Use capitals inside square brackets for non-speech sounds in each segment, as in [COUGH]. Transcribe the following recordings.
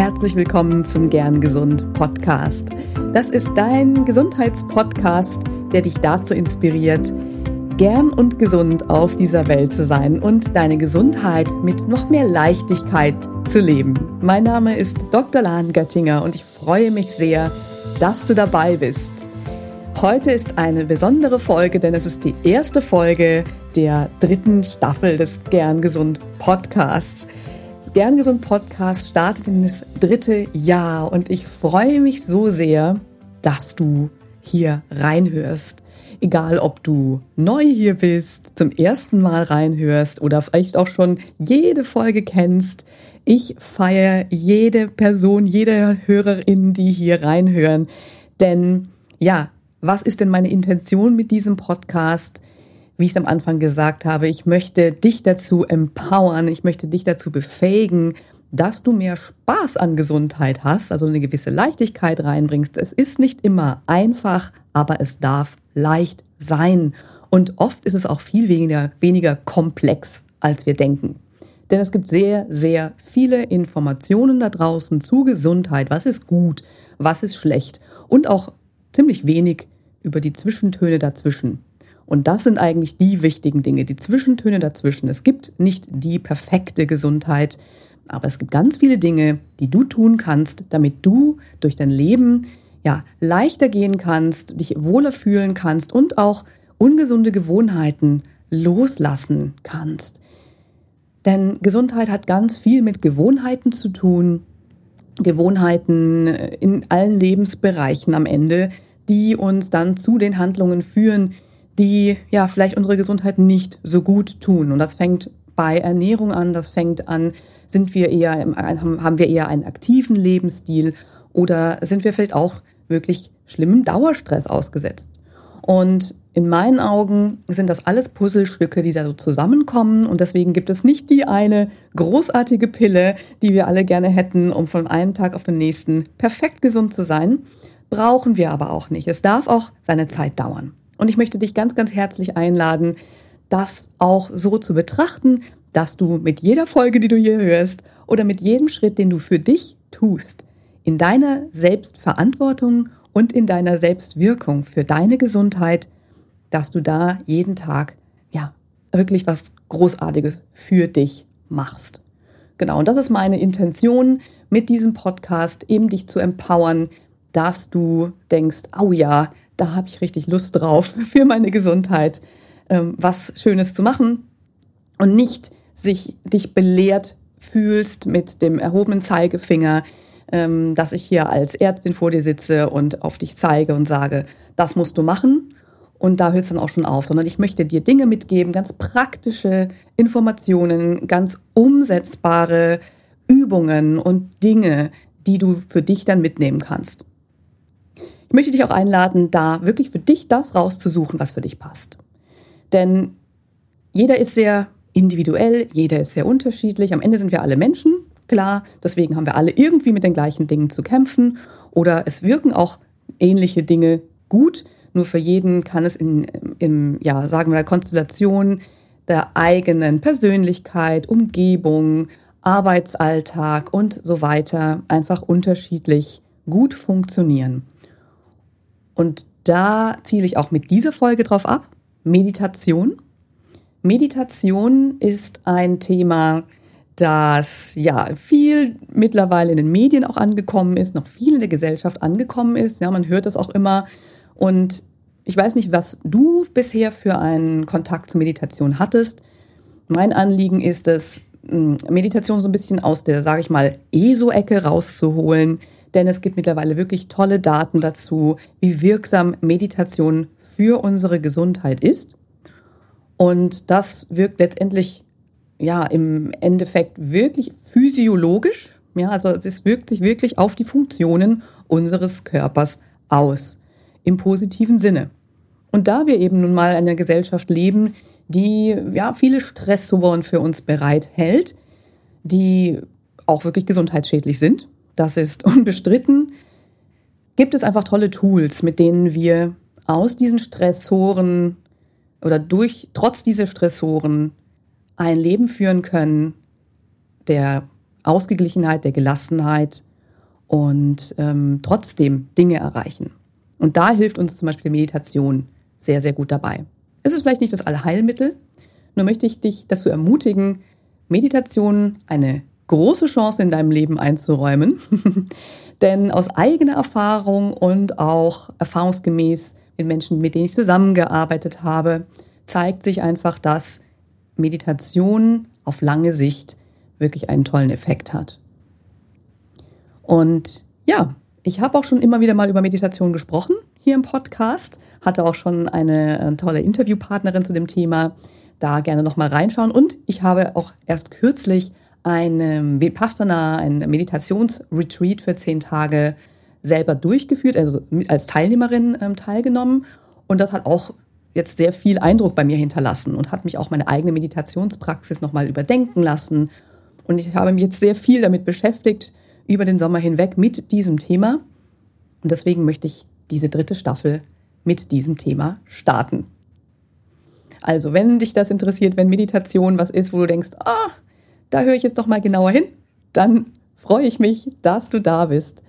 Herzlich willkommen zum Gern Gesund Podcast. Das ist dein Gesundheitspodcast, der dich dazu inspiriert, gern und gesund auf dieser Welt zu sein und deine Gesundheit mit noch mehr Leichtigkeit zu leben. Mein Name ist Dr. Lahn Göttinger und ich freue mich sehr, dass du dabei bist. Heute ist eine besondere Folge, denn es ist die erste Folge der dritten Staffel des Gern Gesund Podcasts. Gern Gesund Podcast startet in das dritte Jahr und ich freue mich so sehr, dass du hier reinhörst. Egal, ob du neu hier bist, zum ersten Mal reinhörst oder vielleicht auch schon jede Folge kennst. Ich feiere jede Person, jede Hörerin, die hier reinhören. Denn ja, was ist denn meine Intention mit diesem Podcast? Wie ich es am Anfang gesagt habe, ich möchte dich dazu empowern, ich möchte dich dazu befähigen, dass du mehr Spaß an Gesundheit hast, also eine gewisse Leichtigkeit reinbringst. Es ist nicht immer einfach, aber es darf leicht sein. Und oft ist es auch viel weniger, weniger komplex, als wir denken. Denn es gibt sehr, sehr viele Informationen da draußen zu Gesundheit. Was ist gut? Was ist schlecht? Und auch ziemlich wenig über die Zwischentöne dazwischen. Und das sind eigentlich die wichtigen Dinge, die Zwischentöne dazwischen. Es gibt nicht die perfekte Gesundheit, aber es gibt ganz viele Dinge, die du tun kannst, damit du durch dein Leben ja leichter gehen kannst, dich wohler fühlen kannst und auch ungesunde Gewohnheiten loslassen kannst. Denn Gesundheit hat ganz viel mit Gewohnheiten zu tun. Gewohnheiten in allen Lebensbereichen am Ende, die uns dann zu den Handlungen führen, die ja vielleicht unsere Gesundheit nicht so gut tun. Und das fängt bei Ernährung an, das fängt an, sind wir eher, haben wir eher einen aktiven Lebensstil oder sind wir vielleicht auch wirklich schlimmem Dauerstress ausgesetzt. Und in meinen Augen sind das alles Puzzlestücke, die da so zusammenkommen. Und deswegen gibt es nicht die eine großartige Pille, die wir alle gerne hätten, um von einem Tag auf den nächsten perfekt gesund zu sein. Brauchen wir aber auch nicht. Es darf auch seine Zeit dauern. Und ich möchte dich ganz, ganz herzlich einladen, das auch so zu betrachten, dass du mit jeder Folge, die du hier hörst, oder mit jedem Schritt, den du für dich tust, in deiner Selbstverantwortung und in deiner Selbstwirkung für deine Gesundheit, dass du da jeden Tag, ja, wirklich was Großartiges für dich machst. Genau, und das ist meine Intention mit diesem Podcast, eben dich zu empowern, dass du denkst, oh ja, da habe ich richtig Lust drauf [LAUGHS] für meine Gesundheit, ähm, was Schönes zu machen und nicht sich dich belehrt fühlst mit dem erhobenen Zeigefinger, ähm, dass ich hier als Ärztin vor dir sitze und auf dich zeige und sage, das musst du machen. Und da hört es dann auch schon auf, sondern ich möchte dir Dinge mitgeben, ganz praktische Informationen, ganz umsetzbare Übungen und Dinge, die du für dich dann mitnehmen kannst. Ich möchte dich auch einladen, da wirklich für dich das rauszusuchen, was für dich passt. Denn jeder ist sehr individuell, jeder ist sehr unterschiedlich. Am Ende sind wir alle Menschen, klar. Deswegen haben wir alle irgendwie mit den gleichen Dingen zu kämpfen. Oder es wirken auch ähnliche Dinge gut. Nur für jeden kann es in, in ja, sagen wir mal, Konstellation der eigenen Persönlichkeit, Umgebung, Arbeitsalltag und so weiter einfach unterschiedlich gut funktionieren. Und da ziele ich auch mit dieser Folge drauf ab. Meditation. Meditation ist ein Thema, das ja viel mittlerweile in den Medien auch angekommen ist, noch viel in der Gesellschaft angekommen ist. Ja, man hört das auch immer. Und ich weiß nicht, was du bisher für einen Kontakt zur Meditation hattest. Mein Anliegen ist es, Meditation so ein bisschen aus der, sage ich mal, ESO-Ecke rauszuholen, denn es gibt mittlerweile wirklich tolle Daten dazu, wie wirksam Meditation für unsere Gesundheit ist. Und das wirkt letztendlich ja im Endeffekt wirklich physiologisch. Ja, also es wirkt sich wirklich auf die Funktionen unseres Körpers aus. Im positiven Sinne. Und da wir eben nun mal in einer Gesellschaft leben, die ja viele Stressoren für uns bereithält, die auch wirklich gesundheitsschädlich sind, das ist [LAUGHS] unbestritten, gibt es einfach tolle Tools, mit denen wir aus diesen Stressoren oder durch, trotz dieser Stressoren ein Leben führen können, der Ausgeglichenheit, der Gelassenheit und ähm, trotzdem Dinge erreichen. Und da hilft uns zum Beispiel Meditation sehr, sehr gut dabei. Es ist vielleicht nicht das Allheilmittel, nur möchte ich dich dazu ermutigen, Meditation eine große Chance in deinem Leben einzuräumen. [LAUGHS] Denn aus eigener Erfahrung und auch erfahrungsgemäß mit Menschen, mit denen ich zusammengearbeitet habe, zeigt sich einfach, dass Meditation auf lange Sicht wirklich einen tollen Effekt hat. Und ja, ich habe auch schon immer wieder mal über Meditation gesprochen hier im Podcast, hatte auch schon eine äh, tolle Interviewpartnerin zu dem Thema. Da gerne noch mal reinschauen. Und ich habe auch erst kürzlich ein Vipassana, ein Meditationsretreat für zehn Tage selber durchgeführt, also als Teilnehmerin ähm, teilgenommen. Und das hat auch jetzt sehr viel Eindruck bei mir hinterlassen und hat mich auch meine eigene Meditationspraxis nochmal überdenken lassen. Und ich habe mich jetzt sehr viel damit beschäftigt, über den Sommer hinweg mit diesem Thema. Und deswegen möchte ich diese dritte Staffel mit diesem Thema starten. Also, wenn dich das interessiert, wenn Meditation was ist, wo du denkst, ah, da höre ich jetzt doch mal genauer hin, dann freue ich mich, dass du da bist.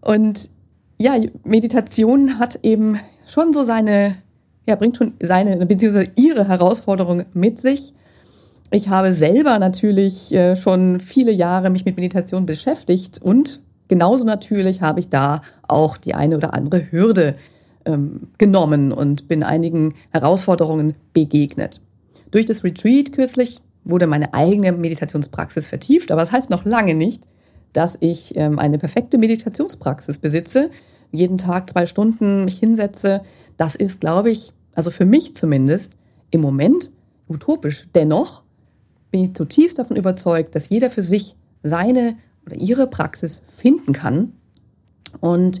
Und ja, Meditation hat eben schon so seine, ja, bringt schon seine, beziehungsweise ihre Herausforderung mit sich. Ich habe selber natürlich äh, schon viele Jahre mich mit Meditation beschäftigt und genauso natürlich habe ich da auch die eine oder andere Hürde ähm, genommen und bin einigen Herausforderungen begegnet. Durch das Retreat kürzlich wurde meine eigene Meditationspraxis vertieft, aber das heißt noch lange nicht, dass ich ähm, eine perfekte Meditationspraxis besitze, jeden Tag zwei Stunden mich hinsetze. Das ist, glaube ich, also für mich zumindest im Moment utopisch. Dennoch bin ich zutiefst davon überzeugt, dass jeder für sich seine oder ihre Praxis finden kann. Und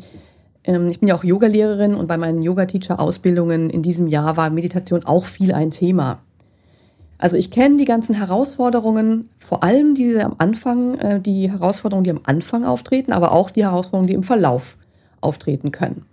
ähm, ich bin ja auch Yogalehrerin und bei meinen Yoga-Teacher-Ausbildungen in diesem Jahr war Meditation auch viel ein Thema. Also ich kenne die ganzen Herausforderungen, vor allem diese am Anfang, äh, die Herausforderungen, die am Anfang auftreten, aber auch die Herausforderungen, die im Verlauf auftreten können.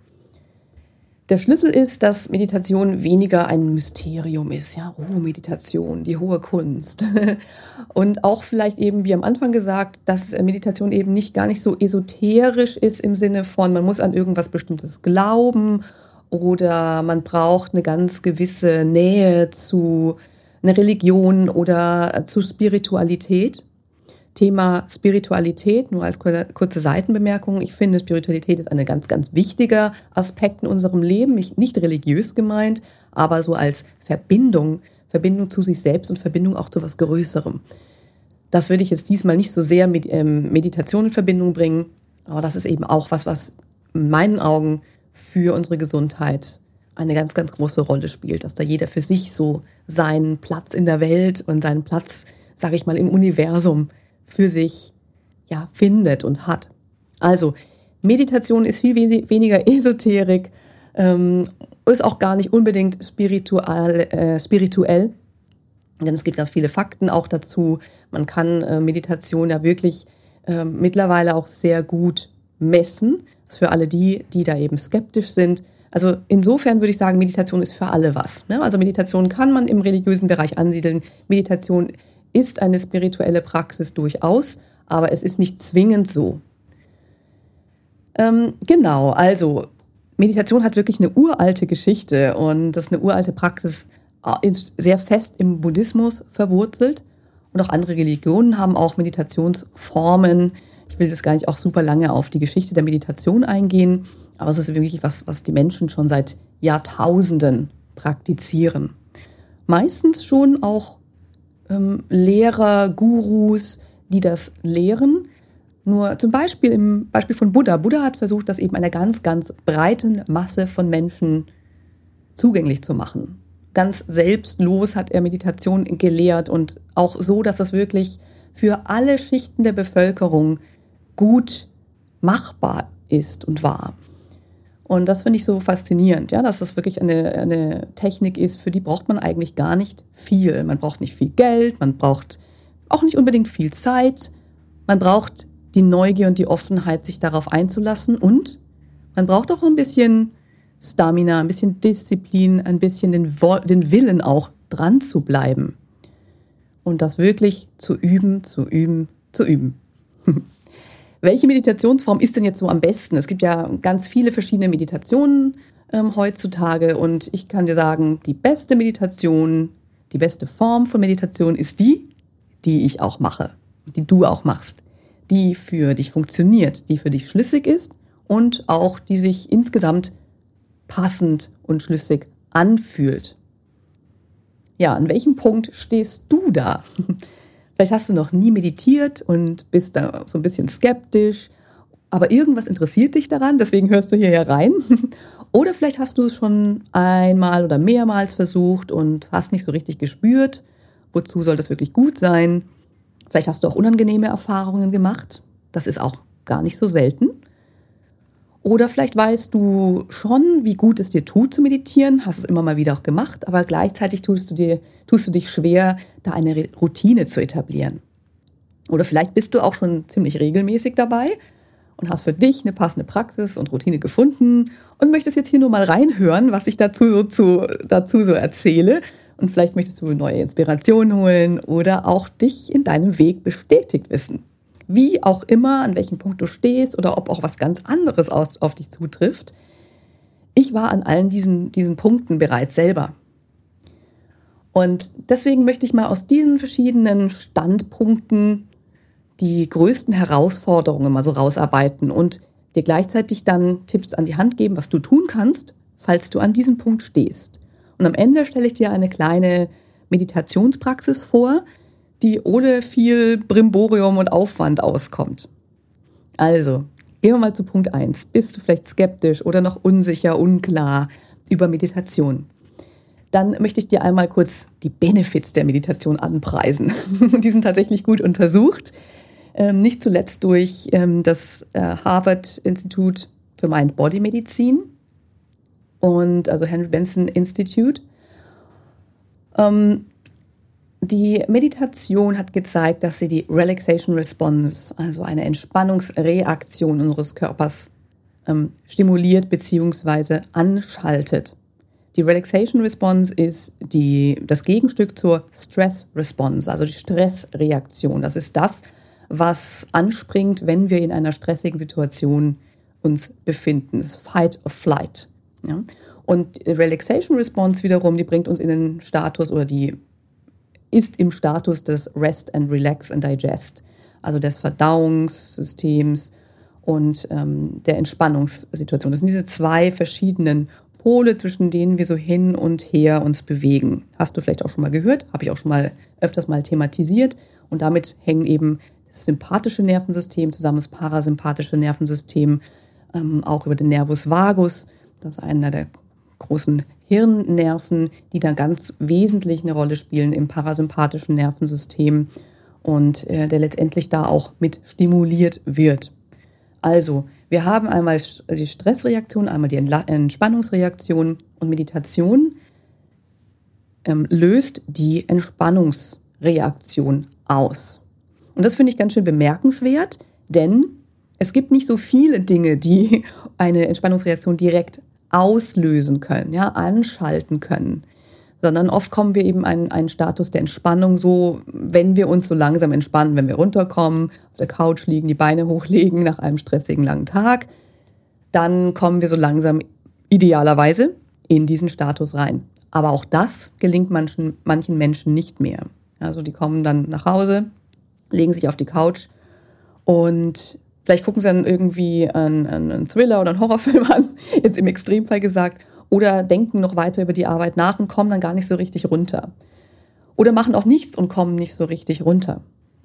Der Schlüssel ist, dass Meditation weniger ein Mysterium ist. Ja, oh, Meditation, die hohe Kunst. [LAUGHS] Und auch vielleicht eben, wie am Anfang gesagt, dass Meditation eben nicht gar nicht so esoterisch ist im Sinne von, man muss an irgendwas Bestimmtes glauben oder man braucht eine ganz gewisse Nähe zu einer Religion oder zu Spiritualität. Thema Spiritualität, nur als kurze Seitenbemerkung. Ich finde, Spiritualität ist ein ganz, ganz wichtiger Aspekt in unserem Leben. Nicht religiös gemeint, aber so als Verbindung, Verbindung zu sich selbst und Verbindung auch zu was Größerem. Das würde ich jetzt diesmal nicht so sehr mit ähm, Meditation in Verbindung bringen, aber das ist eben auch was, was in meinen Augen für unsere Gesundheit eine ganz, ganz große Rolle spielt, dass da jeder für sich so seinen Platz in der Welt und seinen Platz, sage ich mal, im Universum für sich ja, findet und hat. Also, Meditation ist viel weniger [LAUGHS] Esoterik, ähm, ist auch gar nicht unbedingt spiritual, äh, spirituell, denn es gibt ganz viele Fakten auch dazu. Man kann äh, Meditation ja wirklich äh, mittlerweile auch sehr gut messen. Das ist für alle die, die da eben skeptisch sind. Also insofern würde ich sagen, Meditation ist für alle was. Ne? Also Meditation kann man im religiösen Bereich ansiedeln. Meditation ist eine spirituelle Praxis durchaus, aber es ist nicht zwingend so. Ähm, genau, also Meditation hat wirklich eine uralte Geschichte und das ist eine uralte Praxis, äh, ist sehr fest im Buddhismus verwurzelt und auch andere Religionen haben auch Meditationsformen. Ich will das gar nicht auch super lange auf die Geschichte der Meditation eingehen, aber es ist wirklich was, was die Menschen schon seit Jahrtausenden praktizieren. Meistens schon auch ähm, Lehrer, Gurus, die das lehren. Nur zum Beispiel im Beispiel von Buddha. Buddha hat versucht, das eben einer ganz, ganz breiten Masse von Menschen zugänglich zu machen. Ganz selbstlos hat er Meditation gelehrt und auch so, dass das wirklich für alle Schichten der Bevölkerung gut machbar ist und war. Und das finde ich so faszinierend, ja, dass das wirklich eine, eine Technik ist, für die braucht man eigentlich gar nicht viel. Man braucht nicht viel Geld, man braucht auch nicht unbedingt viel Zeit. Man braucht die Neugier und die Offenheit, sich darauf einzulassen. Und man braucht auch ein bisschen Stamina, ein bisschen Disziplin, ein bisschen den, den Willen auch dran zu bleiben. Und das wirklich zu üben, zu üben, zu üben. [LAUGHS] welche Meditationsform ist denn jetzt so am besten? Es gibt ja ganz viele verschiedene Meditationen ähm, heutzutage und ich kann dir sagen, die beste Meditation, die beste Form von Meditation ist die, die ich auch mache, die du auch machst, die für dich funktioniert, die für dich schlüssig ist und auch die sich insgesamt passend und schlüssig anfühlt. Ja, an welchem Punkt stehst du da? Vielleicht hast du noch nie meditiert und bist da so ein bisschen skeptisch, aber irgendwas interessiert dich daran, deswegen hörst du hierher rein. [LAUGHS] Oder vielleicht hast du es schon einmal oder mehrmals versucht und hast nicht so richtig gespürt, wozu soll das wirklich gut sein. Vielleicht hast du auch unangenehme Erfahrungen gemacht. Das ist auch gar nicht so selten. Oder vielleicht weißt du schon, wie gut es dir tut zu meditieren, hast es immer mal wieder auch gemacht, aber gleichzeitig tust du, dir, tust du dich schwer, da eine Routine zu etablieren. Oder vielleicht bist du auch schon ziemlich regelmäßig dabei und hast für dich eine passende Praxis und Routine gefunden und möchtest jetzt hier nur mal reinhören, was ich dazu so, zu, dazu so erzähle. Und vielleicht möchtest du neue Inspirationen holen oder auch dich in deinem Weg bestätigt wissen wie auch immer, an welchem Punkt du stehst oder ob auch was ganz anderes auf, dich zutrifft. Ich war an allen diesen, diesen Punkten bereits selber. Und deswegen möchte ich mal aus diesen verschiedenen Standpunkten die größten Herausforderungen mal so rausarbeiten und dir gleichzeitig dann Tipps an die Hand geben, was du tun kannst, falls du an diesem Punkt stehst. Und am Ende stelle ich dir eine kleine Meditationspraxis vor, die ohne viel Brimborium und Aufwand auskommt. Also, gehen wir mal zu Punkt 1. Bist du vielleicht skeptisch oder noch unsicher, unklar über Meditation? Dann möchte ich dir einmal kurz die Benefits der Meditation anpreisen. [LAUGHS] die sind tatsächlich gut untersucht. Ähm, nicht zuletzt durch ähm, das äh, Harvard Institut für Mind-Body-Medizin und also Henry Benson Institute. Ähm, die Meditation hat gezeigt, dass sie die Relaxation Response, also eine Entspannungsreaktion unseres Körpers, ähm, stimuliert bzw. anschaltet. Die Relaxation Response ist die, das Gegenstück zur Stress Response, also die Stressreaktion. Das ist das, was anspringt, wenn wir in einer stressigen Situation uns befinden. Das Fight or Flight. Ja? Und Relaxation Response wiederum, die bringt uns in den Status oder die ist im Status des Rest and Relax and Digest, also des Verdauungssystems und ähm, der Entspannungssituation. Das sind diese zwei verschiedenen Pole, zwischen denen wir so hin und her uns bewegen. Hast du vielleicht auch schon mal gehört, habe ich auch schon mal öfters mal thematisiert. Und damit hängen eben das sympathische Nervensystem zusammen, das parasympathische Nervensystem, ähm, auch über den Nervus vagus. Das ist einer der großen Hirnnerven, die da ganz wesentlich eine Rolle spielen im parasympathischen Nervensystem und äh, der letztendlich da auch mit stimuliert wird. Also, wir haben einmal die Stressreaktion, einmal die Entspannungsreaktion und Meditation ähm, löst die Entspannungsreaktion aus. Und das finde ich ganz schön bemerkenswert, denn es gibt nicht so viele Dinge, die [LAUGHS] eine Entspannungsreaktion direkt auslösen können, ja, anschalten können. Sondern oft kommen wir eben in einen Status der Entspannung so, wenn wir uns so langsam entspannen, wenn wir runterkommen, auf der Couch liegen, die Beine [LAUGHS] hochlegen nach einem stressigen langen Tag, dann kommen wir so langsam idealerweise in diesen Status rein. Aber auch das gelingt manchen, manchen Menschen nicht mehr. Also die kommen dann nach Hause, legen sich auf die Couch und Vielleicht gucken sie dann irgendwie einen, einen Thriller oder einen Horrorfilm [LAUGHS] an, jetzt im Extremfall gesagt, oder denken noch weiter über die Arbeit nach und kommen dann gar nicht so richtig runter. Oder machen auch nichts und kommen nicht so richtig runter.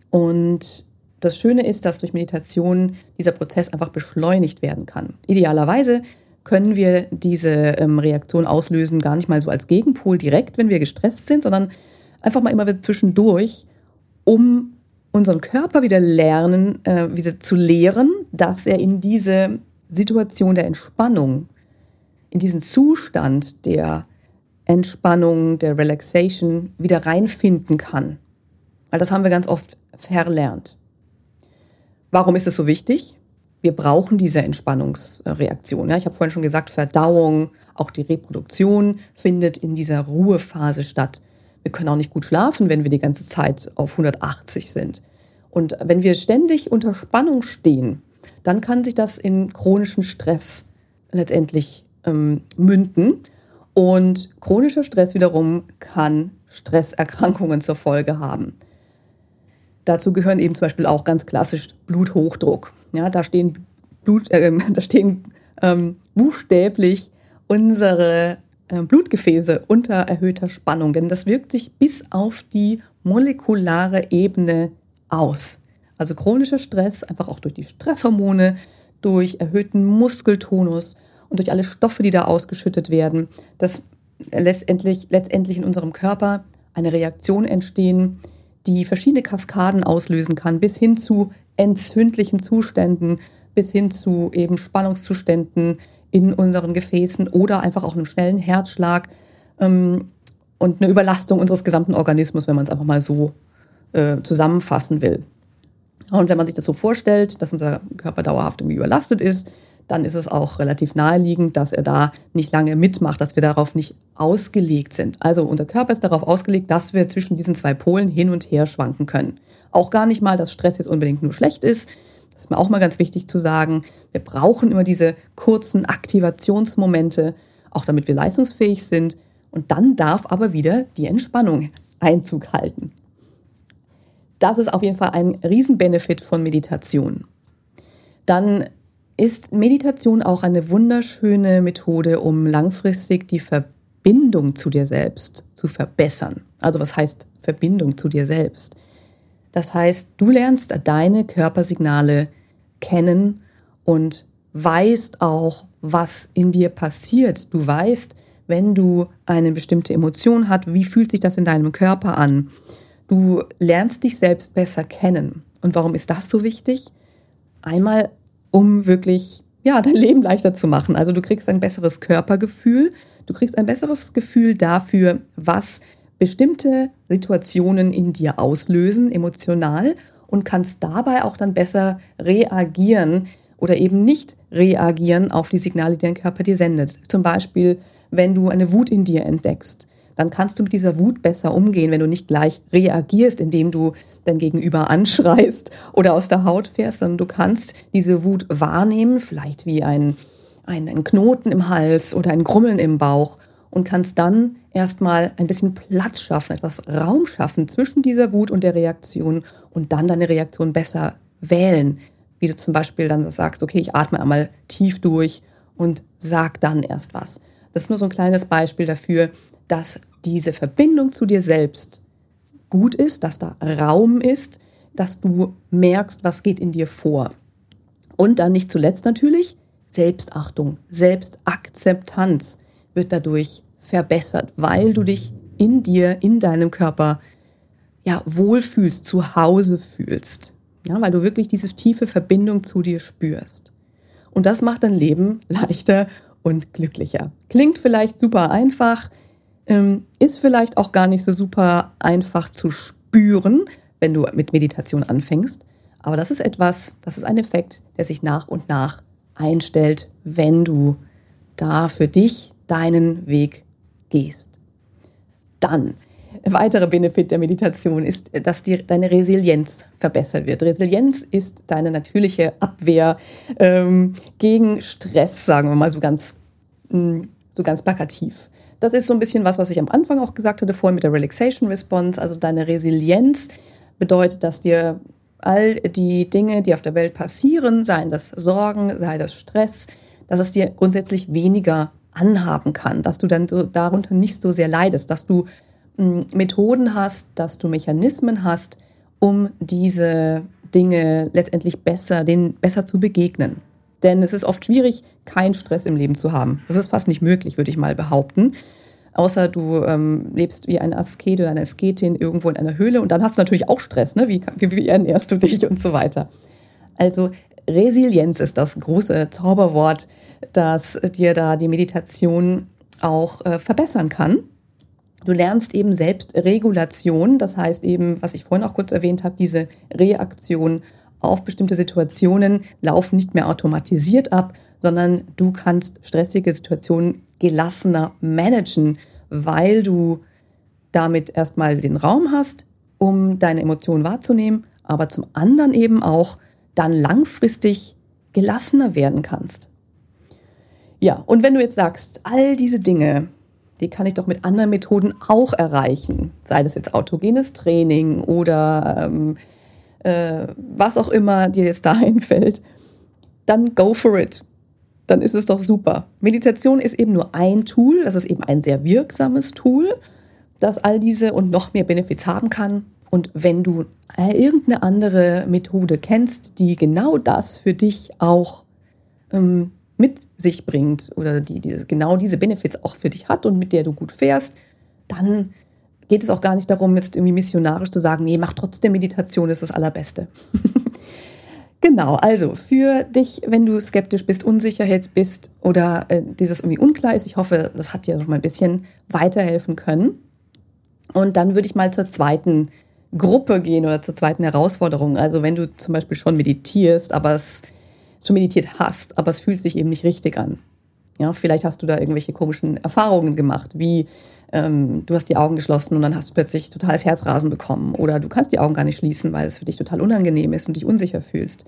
Und das Schöne ist, dass durch Meditation dieser Prozess einfach beschleunigt werden kann. Idealerweise können wir diese ähm, Reaktion auslösen, gar nicht mal so als Gegenpol direkt, wenn wir gestresst sind, sondern einfach mal immer wieder zwischendurch, um unseren Körper wieder lernen, äh, wieder zu lehren, dass er in diese Situation der Entspannung, in diesen Zustand der Entspannung, der Relaxation wieder reinfinden kann. Weil das haben wir ganz oft verlernt. Warum ist es so wichtig? Wir brauchen diese Entspannungsreaktion. Ja, ich habe vorhin schon gesagt, Verdauung, auch die Reproduktion findet in dieser Ruhephase statt. Wir können auch nicht gut schlafen, wenn wir die ganze Zeit auf 180 sind. Und wenn wir ständig unter Spannung stehen, dann kann sich das in chronischen Stress letztendlich ähm, münden. Und chronischer Stress wiederum kann Stresserkrankungen zur Folge haben. Dazu gehören eben zum Beispiel auch ganz klassisch Bluthochdruck. Ja, da stehen, Blut, äh, [LAUGHS] da stehen ähm, buchstäblich unsere äh, Blutgefäße unter erhöhter Spannung, denn das wirkt sich bis auf die molekulare Ebene aus. Also chronischer Stress, einfach auch durch die Stresshormone, durch erhöhten Muskeltonus und durch alle Stoffe, die da ausgeschüttet werden, dass letztendlich, letztendlich in unserem Körper eine Reaktion entstehen, die verschiedene Kaskaden auslösen kann, bis hin zu entzündlichen Zuständen, bis hin zu eben Spannungszuständen in unseren Gefäßen oder einfach auch einem schnellen Herzschlag ähm, und eine Überlastung unseres gesamten Organismus, wenn man es einfach mal so äh, zusammenfassen will. Und wenn man sich das so vorstellt, dass unser Körper dauerhaft irgendwie überlastet ist, dann ist es auch relativ naheliegend, dass er da nicht lange mitmacht, dass wir darauf nicht ausgelegt sind. Also unser Körper ist darauf ausgelegt, dass wir zwischen diesen zwei Polen hin und her schwanken können. Auch gar nicht mal, dass Stress jetzt unbedingt nur schlecht ist. Das ist mir auch mal ganz wichtig zu sagen. Wir brauchen immer diese kurzen Aktivationsmomente, auch damit wir leistungsfähig sind. Und dann darf aber wieder die Entspannung Einzug halten. Das ist auf jeden Fall ein Riesenbenefit von Meditation. Dann ist Meditation auch eine wunderschöne Methode, um langfristig die Verbindung zu dir selbst zu verbessern. Also was heißt Verbindung zu dir selbst? Das heißt, du lernst deine Körpersignale kennen und weißt auch, was in dir passiert. Du weißt, wenn du eine bestimmte Emotion hast, wie fühlt sich das in deinem Körper an? Du lernst dich selbst besser kennen. Und warum ist das so wichtig? Einmal, um wirklich ja, dein Leben leichter zu machen. Also du kriegst ein besseres Körpergefühl, du kriegst ein besseres Gefühl dafür, was bestimmte Situationen in dir auslösen, emotional, und kannst dabei auch dann besser reagieren oder eben nicht reagieren auf die Signale, die dein Körper dir sendet. Zum Beispiel, wenn du eine Wut in dir entdeckst dann kannst du mit dieser Wut besser umgehen, wenn du nicht gleich reagierst, indem du dein Gegenüber anschreist oder aus der Haut fährst, sondern du kannst diese Wut wahrnehmen, vielleicht wie ein, ein, ein Knoten im Hals oder ein Grummeln im Bauch und kannst dann erstmal ein bisschen Platz schaffen, etwas Raum schaffen zwischen dieser Wut und der Reaktion und dann deine Reaktion besser wählen. Wie du zum Beispiel dann sagst, okay, ich atme einmal tief durch und sag dann erst was. Das ist nur so ein kleines Beispiel dafür, dass diese Verbindung zu dir selbst gut ist, dass da Raum ist, dass du merkst, was geht in dir vor. Und dann nicht zuletzt natürlich Selbstachtung, Selbstakzeptanz wird dadurch verbessert, weil du dich in dir, in deinem Körper ja wohlfühlst, zu Hause fühlst. Ja, weil du wirklich diese tiefe Verbindung zu dir spürst. Und das macht dein Leben [LAUGHS] leichter und glücklicher. Klingt vielleicht super einfach, ähm, ist vielleicht auch gar nicht so super einfach zu spüren, wenn du mit Meditation anfängst. Aber das ist etwas, das ist ein Effekt, der sich nach und nach einstellt, wenn du da für dich deinen Weg gehst. Dann, ein weiterer Benefit der Meditation ist, dass die, deine Resilienz verbessert wird. Resilienz ist deine natürliche Abwehr ähm, gegen Stress, sagen wir mal so ganz, mm, so ganz plakativ. Das ist so ein bisschen was, was ich am Anfang auch gesagt hatte, vorhin mit der Relaxation Response. Also deine Resilienz bedeutet, dass dir all die Dinge, die auf der Welt passieren, seien das Sorgen, sei das Stress, dass es dir grundsätzlich weniger anhaben kann, dass du dann so darunter nicht so sehr leidest, dass du hm, Methoden hast, dass du Mechanismen hast, um diese Dinge letztendlich besser, denen besser zu begegnen. Denn es ist oft schwierig, keinen Stress im Leben zu haben. Das ist fast nicht möglich, würde ich mal behaupten. Außer du ähm, lebst wie ein Asket oder eine Asketin irgendwo in einer Höhle und dann hast du natürlich auch Stress. Ne? Wie, wie, wie ernährst du dich und so weiter. Also Resilienz ist das große Zauberwort, das dir da die Meditation auch äh, verbessern kann. Du lernst eben Selbstregulation, das heißt eben, was ich vorhin auch kurz erwähnt habe, diese Reaktion auf bestimmte Situationen laufen nicht mehr automatisiert ab, sondern du kannst stressige Situationen gelassener managen, weil du damit erstmal den Raum hast, um deine Emotionen wahrzunehmen, aber zum anderen eben auch dann langfristig gelassener werden kannst. Ja, und wenn du jetzt sagst, all diese Dinge, die kann ich doch mit anderen Methoden auch erreichen, sei das jetzt autogenes Training oder ähm, äh, was auch immer dir jetzt da [LAUGHS] einfällt, dann go for it. Dann ist es doch super. Meditation ist eben nur ein Tool, das ist eben ein sehr wirksames Tool, das all diese und noch mehr Benefits haben kann. Und wenn du irgendeine andere Methode kennst, die genau das für dich auch ähm, mit sich bringt oder die dieses, genau diese Benefits auch für dich hat und mit der du gut fährst, dann geht es auch gar nicht darum, jetzt irgendwie missionarisch zu sagen, nee, mach trotzdem Meditation, ist das Allerbeste. [LAUGHS] genau, also für dich, wenn du skeptisch bist, unsicher bist oder äh, dieses irgendwie unklar ist, ich hoffe, das hat dir noch mal ein bisschen weiterhelfen können. Und dann würde ich mal zur zweiten Gruppe gehen oder zur zweiten Herausforderung. Also wenn du zum Beispiel schon meditierst, aber es schon meditiert hast, aber es fühlt sich eben nicht richtig an. Ja, vielleicht hast du da irgendwelche komischen Erfahrungen gemacht, wie ähm, du hast die Augen geschlossen und dann hast du plötzlich totales Herzrasen bekommen oder du kannst die Augen gar nicht schließen, weil es für dich total unangenehm ist und dich unsicher fühlst.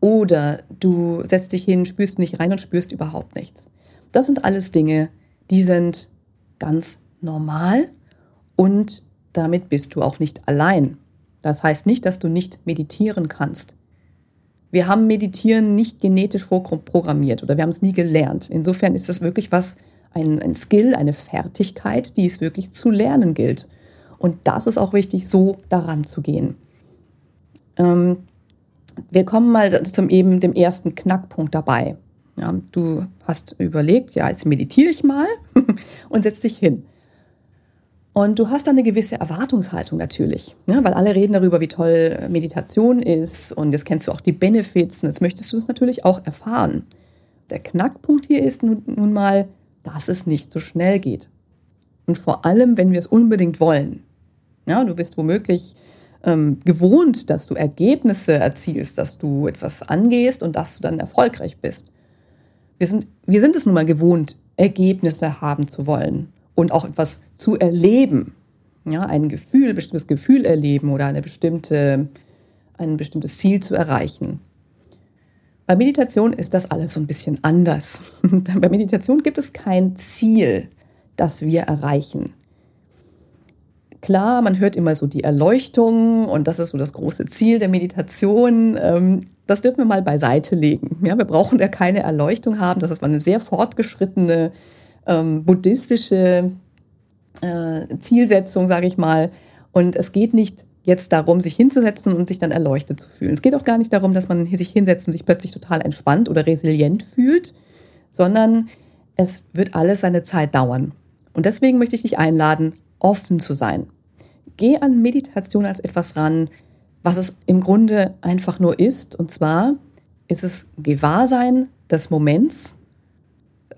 Oder du setzt dich hin, spürst nicht rein und spürst überhaupt nichts. Das sind alles Dinge, die sind ganz normal und damit bist du auch nicht allein. Das heißt nicht, dass du nicht meditieren kannst. Wir haben Meditieren nicht genetisch vorprogrammiert oder wir haben es nie gelernt. Insofern ist das wirklich was, ein, ein Skill, eine Fertigkeit, die es wirklich zu lernen gilt. Und das ist auch wichtig, so daran zu gehen. Ähm, wir kommen mal zum eben dem ersten Knackpunkt dabei. Ja, du hast überlegt, ja, jetzt meditiere ich mal [LAUGHS] und setz dich hin. Und du hast dann eine gewisse Erwartungshaltung natürlich, ne? weil alle reden darüber, wie toll Meditation ist und jetzt kennst du auch die Benefits und jetzt möchtest du es natürlich auch erfahren. Der Knackpunkt hier ist nun, nun mal, dass es nicht so schnell geht. Und vor allem, wenn wir es unbedingt wollen. Ja, du bist womöglich ähm, gewohnt, dass du Ergebnisse erzielst, dass du etwas angehst und dass du dann erfolgreich bist. Wir sind, wir sind es nun mal gewohnt, Ergebnisse haben zu wollen und auch etwas zu erleben. Ja, ein Gefühl, ein bestimmtes Gefühl erleben oder eine bestimmte, ein bestimmtes Ziel zu erreichen. Bei Meditation ist das alles so ein bisschen anders. [LAUGHS] Bei Meditation gibt es kein Ziel, das wir erreichen. Klar, man hört immer so die Erleuchtung und das ist so das große Ziel der Meditation. Ähm, das dürfen wir mal beiseite legen. Ja, wir brauchen da keine Erleuchtung haben. Das ist mal eine sehr fortgeschrittene ähm, buddhistische äh, Zielsetzung, sage ich mal. Und es geht nicht jetzt darum, sich hinzusetzen und sich dann erleuchtet zu fühlen. Es geht auch gar nicht darum, dass man sich hinsetzt und sich plötzlich total entspannt oder resilient fühlt, sondern es wird alles seine Zeit dauern. Und deswegen möchte ich dich einladen, offen zu sein. Geh an Meditation als etwas ran, was es im Grunde einfach nur ist. Und zwar ist es Gewahrsein des Moments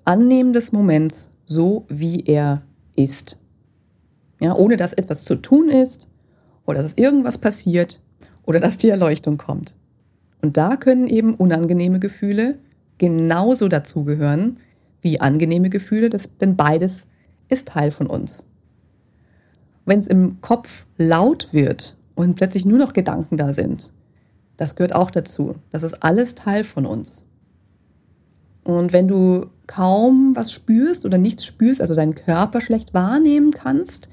Annehmen des Moments so, wie er ist. Ja, ohne dass etwas zu tun ist oder dass irgendwas passiert oder dass die Erleuchtung kommt. Und da können eben unangenehme Gefühle genauso dazugehören wie angenehme Gefühle, das, denn beides ist Teil von uns. Wenn es im Kopf laut wird und plötzlich nur noch Gedanken da sind, das gehört auch dazu. Das ist alles Teil von uns. Und wenn du kaum was spürst oder nichts spürst, also deinen Körper schlecht wahrnehmen kannst,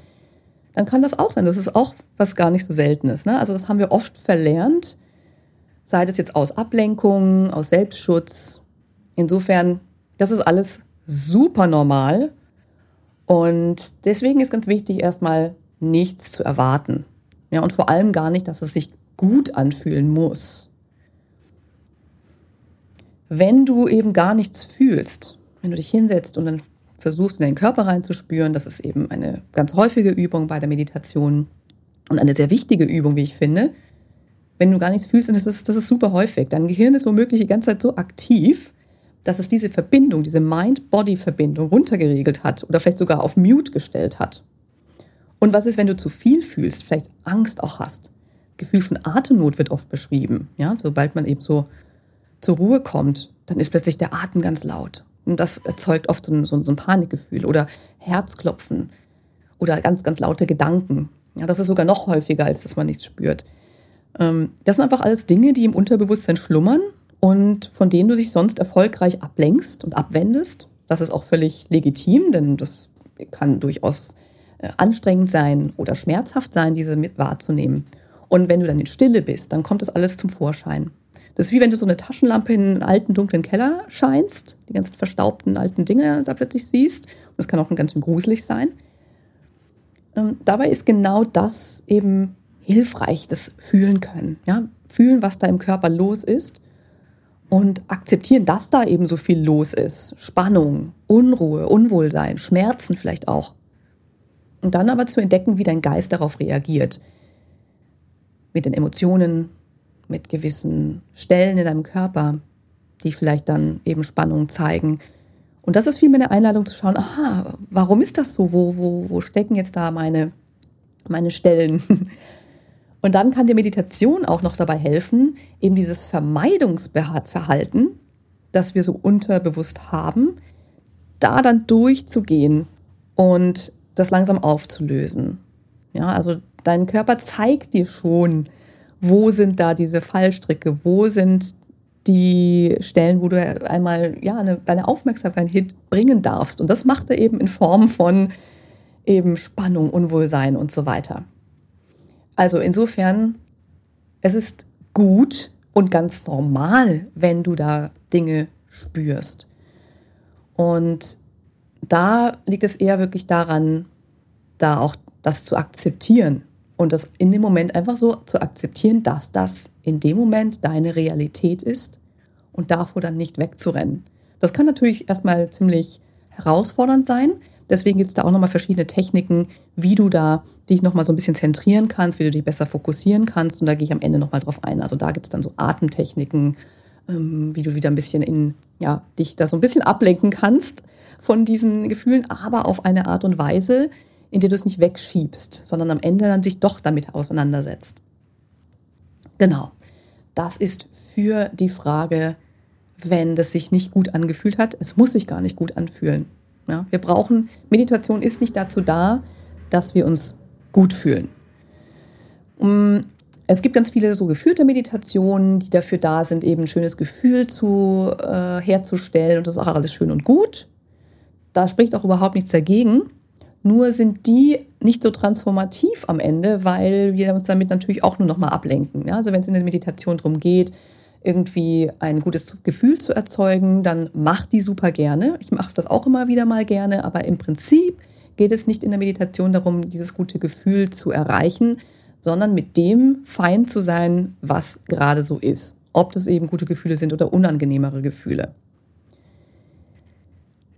dann kann das auch sein. Das ist auch was gar nicht so Seltenes. Ne? Also das haben wir oft verlernt, sei das jetzt aus Ablenkung, aus Selbstschutz. Insofern, das ist alles super normal. Und deswegen ist ganz wichtig, erstmal nichts zu erwarten. Ja, und vor allem gar nicht, dass es sich gut anfühlen muss wenn du eben gar nichts fühlst, wenn du dich hinsetzt und dann versuchst, in deinen Körper reinzuspüren, das ist eben eine ganz häufige Übung bei der Meditation und eine sehr wichtige Übung, wie ich finde. Wenn du gar nichts fühlst, und das ist, das ist super häufig, dein Gehirn ist womöglich die ganze Zeit so aktiv, dass es diese Verbindung, diese Mind-Body-Verbindung runtergeregelt hat oder vielleicht sogar auf Mute gestellt hat. Und was ist, wenn du zu viel fühlst, vielleicht Angst auch hast? Gefühl von Atemnot wird oft beschrieben, ja, sobald man eben so zur Ruhe kommt, dann ist plötzlich der Atem ganz laut. Und das erzeugt oft so ein, so ein Panikgefühl oder Herzklopfen oder ganz, ganz laute Gedanken. Ja, das ist sogar noch häufiger, als dass man nichts spürt. Ähm, das sind einfach alles Dinge, die im Unterbewusstsein schlummern und von denen du dich sonst erfolgreich ablenkst und abwendest. Das ist auch völlig legitim, denn das kann durchaus äh, anstrengend sein oder schmerzhaft sein, diese mit wahrzunehmen. Und wenn du dann in Stille bist, dann kommt das alles zum Vorschein. Das ist wie wenn du so eine Taschenlampe in einen alten, dunklen Keller scheinst, die ganzen verstaubten alten Dinge da plötzlich siehst. Und das kann auch ganz gruselig sein. Ähm, dabei ist genau das eben hilfreich, das fühlen können. Ja? Fühlen, was da im Körper los ist und akzeptieren, dass da eben so viel los ist. Spannung, Unruhe, Unwohlsein, Schmerzen vielleicht auch. Und dann aber zu entdecken, wie dein Geist darauf reagiert. Mit den Emotionen, mit gewissen Stellen in deinem Körper, die vielleicht dann eben Spannung zeigen. Und das ist vielmehr eine Einladung zu schauen, aha, warum ist das so? Wo, wo, wo stecken jetzt da meine, meine Stellen? [LAUGHS] Und dann kann dir Meditation auch noch dabei helfen, eben dieses Vermeidungsverhalten, das wir so unterbewusst haben, da dann durchzugehen und das langsam aufzulösen. Ja, also dein Körper zeigt dir schon, wo sind da diese Fallstricke, wo sind die Stellen, wo du einmal ja, eine, deine Aufmerksamkeit bringen darfst. Und das macht er eben in Form von eben Spannung, Unwohlsein und so weiter. Also insofern, es ist gut und ganz normal, wenn du da Dinge spürst. Und da liegt es eher wirklich daran, da auch das zu akzeptieren und das in dem Moment einfach so zu akzeptieren, dass das in dem Moment deine Realität ist und davor dann nicht wegzurennen. Das kann natürlich erstmal ziemlich herausfordernd sein. Deswegen gibt es da auch nochmal verschiedene Techniken, wie du da dich nochmal so ein bisschen zentrieren kannst, wie du dich besser fokussieren kannst. Und da gehe ich am Ende nochmal drauf ein. Also da gibt es dann so Atemtechniken, ähm, wie du wieder ein bisschen in, ja, dich da so ein bisschen ablenken kannst von diesen Gefühlen, aber auf eine Art und Weise, in der du es nicht wegschiebst, sondern am Ende dann sich doch damit auseinandersetzt. Genau. Das ist für die Frage, wenn das sich nicht gut angefühlt hat. Es muss sich gar nicht gut anfühlen. Ja, wir brauchen, Meditation ist nicht dazu da, dass wir uns gut fühlen. Mm, es gibt ganz viele so geführte Meditationen, die dafür da sind, eben ein schönes Gefühl zu, äh, herzustellen. Und das ist auch alles schön und gut. Da spricht auch überhaupt nichts dagegen. Nur sind die nicht so transformativ am Ende, weil wir uns damit natürlich auch nur noch mal ablenken. Ja? Also wenn es in der Meditation darum geht, irgendwie ein gutes Gefühl zu erzeugen, dann mach die super gerne. Ich mache das auch immer wieder mal gerne, aber im Prinzip geht es nicht in der Meditation darum, dieses gute Gefühl zu erreichen, sondern mit dem fein zu sein, was gerade so ist. Ob das eben gute Gefühle sind oder unangenehmere Gefühle.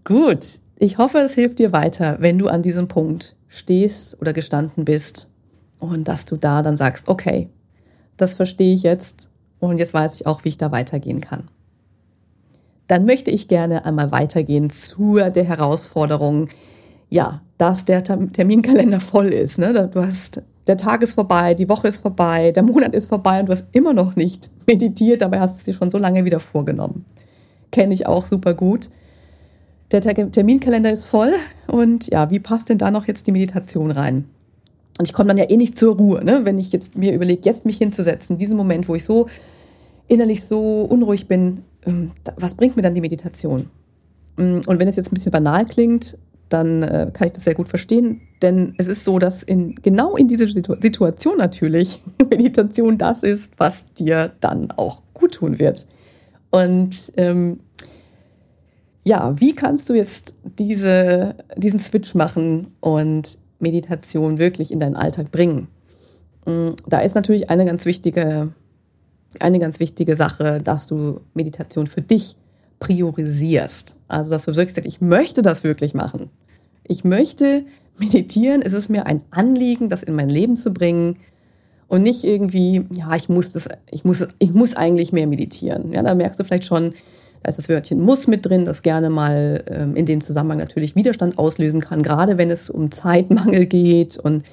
Gut, ich hoffe, es hilft dir weiter, wenn du an diesem Punkt stehst oder gestanden bist und dass du da dann sagst, okay, das verstehe ich jetzt und jetzt weiß ich auch, wie ich da weitergehen kann. Dann möchte ich gerne einmal weitergehen zu der Herausforderung, ja, dass der Terminkalender voll ist. Ne? Du hast, der Tag ist vorbei, die Woche ist vorbei, der Monat ist vorbei und du hast immer noch nicht [LAUGHS] meditiert, dabei hast du es dir schon so lange wieder vorgenommen. Kenne ich auch super gut der Terminkalender ist voll und ja, wie passt denn da noch jetzt die Meditation rein? Und ich komme dann ja eh nicht zur Ruhe, ne? wenn ich jetzt mir überlege, jetzt mich hinzusetzen, diesen Moment, wo ich so innerlich so unruhig bin, ähm, was bringt mir dann die Meditation? Mm, und wenn es jetzt ein bisschen banal klingt, dann äh, kann ich das sehr gut verstehen, denn es ist so, dass in, genau in dieser Situation natürlich [LAUGHS] Meditation das ist, was dir dann auch gut tun wird. Und ähm, ja, wie kannst du jetzt diese, diesen Switch machen und Meditation wirklich in deinen Alltag bringen? Mm, da ist natürlich eine ganz wichtige, eine ganz wichtige Sache, dass du Meditation für dich priorisierst. Also, dass du wirklich sagst, ich möchte das wirklich machen. Ich möchte meditieren. Es ist mir ein Anliegen, das in mein Leben zu bringen und nicht irgendwie, ja, ich muss das, ich muss, ich muss eigentlich mehr meditieren. Ja, da merkst du vielleicht schon, da ist das Wörtchen muss mit drin, das gerne mal ähm, in dem Zusammenhang natürlich Widerstand auslösen kann, gerade wenn es um Zeitmangel geht und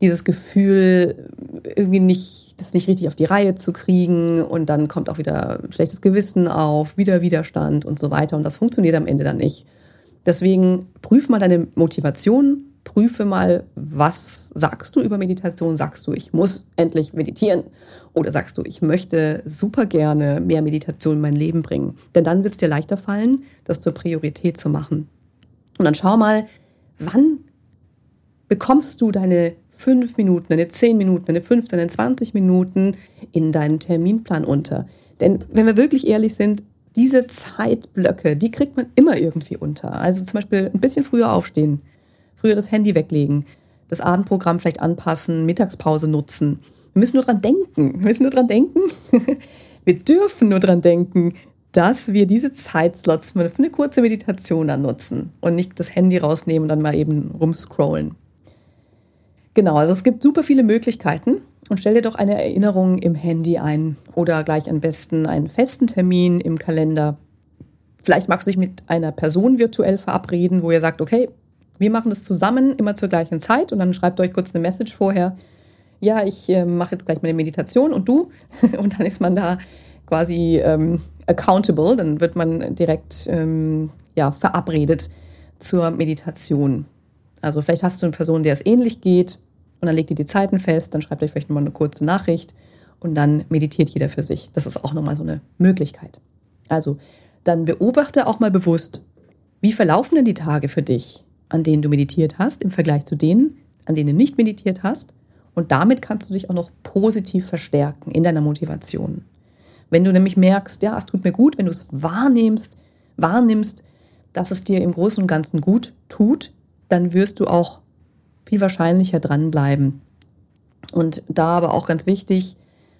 dieses Gefühl, irgendwie nicht, das nicht richtig auf die Reihe zu kriegen und dann kommt auch wieder schlechtes Gewissen auf, wieder Widerstand und so weiter und das funktioniert am Ende dann nicht. Deswegen prüf mal deine Motivation prüfe mal, was sagst du über Meditation? Sagst du, ich muss endlich meditieren? Oder sagst du, ich möchte super gerne mehr Meditation in mein Leben bringen? Denn dann wird es dir leichter fallen, das zur Priorität zu machen. Und dann schau mal, wann bekommst du deine fünf Minuten, deine zehn Minuten, deine 15, deine 20 Minuten in deinen Terminplan unter. Denn wenn wir wirklich ehrlich sind, diese Zeitblöcke, die kriegt man immer irgendwie unter. Also zum Beispiel ein bisschen früher aufstehen, früher das Handy weglegen, das Abendprogramm vielleicht anpassen, Mittagspause nutzen. Wir müssen nur dran denken. Wir müssen nur dran denken. [LAUGHS] wir dürfen nur dran denken, dass wir diese Zeitslots für eine kurze Meditation dann nutzen und nicht das Handy rausnehmen und dann mal eben rumscrollen. Genau, also es gibt super viele Möglichkeiten und stell dir doch eine Erinnerung im Handy ein oder gleich am besten einen festen Termin im Kalender. Vielleicht magst du dich mit einer Person virtuell verabreden, wo ihr sagt, okay, wir machen das zusammen immer zur gleichen Zeit und dann schreibt euch kurz eine Message vorher. Ja, ich äh, mache jetzt gleich meine Meditation und du. [LAUGHS] und dann ist man da quasi ähm, accountable, dann wird man direkt ähm, ja, verabredet zur Meditation. Also vielleicht hast du eine Person, der es ähnlich geht und dann legt ihr die Zeiten fest, dann schreibt euch vielleicht nochmal eine kurze Nachricht und dann meditiert jeder für sich. Das ist auch nochmal so eine Möglichkeit. Also dann beobachte auch mal bewusst, wie verlaufen denn die Tage für dich, an denen du meditiert hast, im Vergleich zu denen, an denen du nicht meditiert hast. Und damit kannst du dich auch noch positiv verstärken in deiner Motivation. Wenn du nämlich merkst, ja, es tut mir gut, wenn du es wahrnimmst, wahrnimmst, dass es dir im Großen und Ganzen gut tut, dann wirst du auch viel wahrscheinlicher dranbleiben. Und da aber auch ganz wichtig,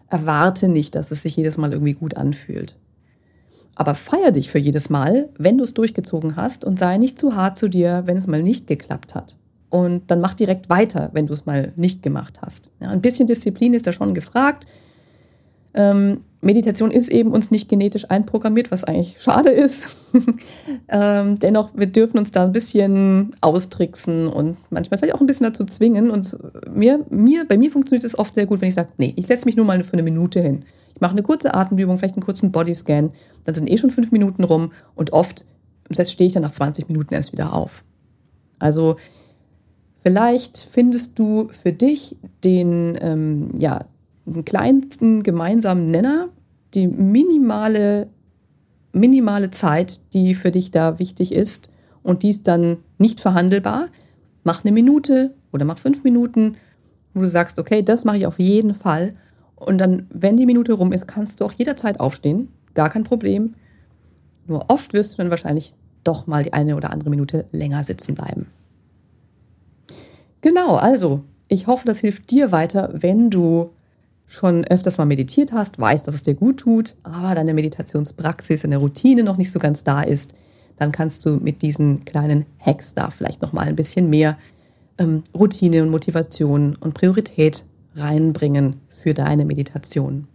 erwarte nicht, dass es sich jedes Mal irgendwie gut anfühlt. Aber feier dich für jedes Mal, wenn du es durchgezogen hast und sei nicht zu hart zu dir, wenn es mal nicht geklappt hat. Und dann mach direkt weiter, wenn du es mal nicht gemacht hast. Ja, ein bisschen Disziplin ist da schon gefragt. Ähm, Meditation ist eben uns nicht genetisch einprogrammiert, was eigentlich schade ist. [LAUGHS] ähm, dennoch, wir dürfen uns da ein bisschen austricksen und manchmal vielleicht auch ein bisschen dazu zwingen. Und mir, mir, bei mir funktioniert es oft sehr gut, wenn ich sage, nee, ich setze mich nur mal für eine Minute hin. Mache eine kurze Atemübung, vielleicht einen kurzen Bodyscan, dann sind eh schon fünf Minuten rum und oft stehe ich dann nach 20 Minuten erst wieder auf. Also vielleicht findest du für dich den, ähm, ja, kleinsten gemeinsamen Nenner, die minimale, minimale Zeit, die für dich da wichtig ist und die ist dann nicht verhandelbar. Mach eine Minute oder mach fünf Minuten, wo du sagst, okay, das mache ich auf jeden Fall. Und dann, wenn die Minute rum ist, kannst du auch jederzeit aufstehen. Gar kein Problem. Nur oft wirst du dann wahrscheinlich doch mal die eine oder andere Minute länger sitzen bleiben. Genau, also ich hoffe, das hilft dir weiter, wenn du schon öfters mal meditiert hast, weißt, dass es dir gut tut, aber deine Meditationspraxis in der Routine noch nicht so ganz da ist, dann kannst du mit diesen kleinen Hacks da vielleicht noch mal ein bisschen mehr ähm, Routine und Motivation und Priorität reinbringen für deine Meditation.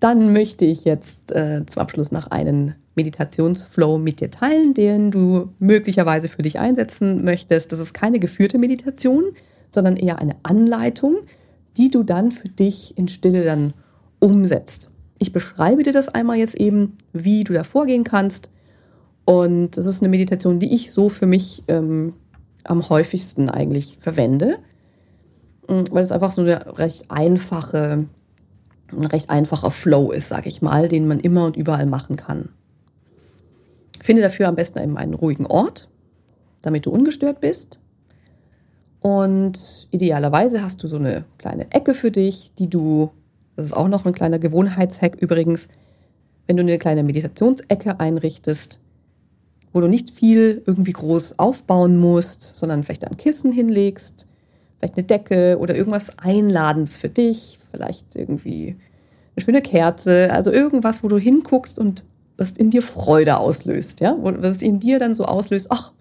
Dann möchte ich jetzt äh, zum Abschluss noch einen Meditationsflow mit dir teilen, den du möglicherweise für dich einsetzen möchtest. Das ist keine geführte Meditation, sondern eher eine Anleitung, die du dann für dich in Stille dann umsetzt. Ich beschreibe dir das einmal jetzt eben, wie du da vorgehen kannst. Und das ist eine Meditation, die ich so für mich ähm, am häufigsten eigentlich verwende, weil es einfach so eine recht einfache, ein recht einfacher Flow ist, sage ich mal, den man immer und überall machen kann. Finde dafür am besten einen ruhigen Ort, damit du ungestört bist. Und idealerweise hast du so eine kleine Ecke für dich, die du, das ist auch noch ein kleiner Gewohnheitshack übrigens, wenn du eine kleine Meditationsecke einrichtest, wo du nicht viel irgendwie groß aufbauen musst, sondern vielleicht ein Kissen hinlegst, vielleicht eine Decke oder irgendwas Einladendes für dich, vielleicht irgendwie eine schöne Kerze, also irgendwas, wo du hinguckst und das in dir Freude auslöst, ja, wo das in dir dann so auslöst, ach,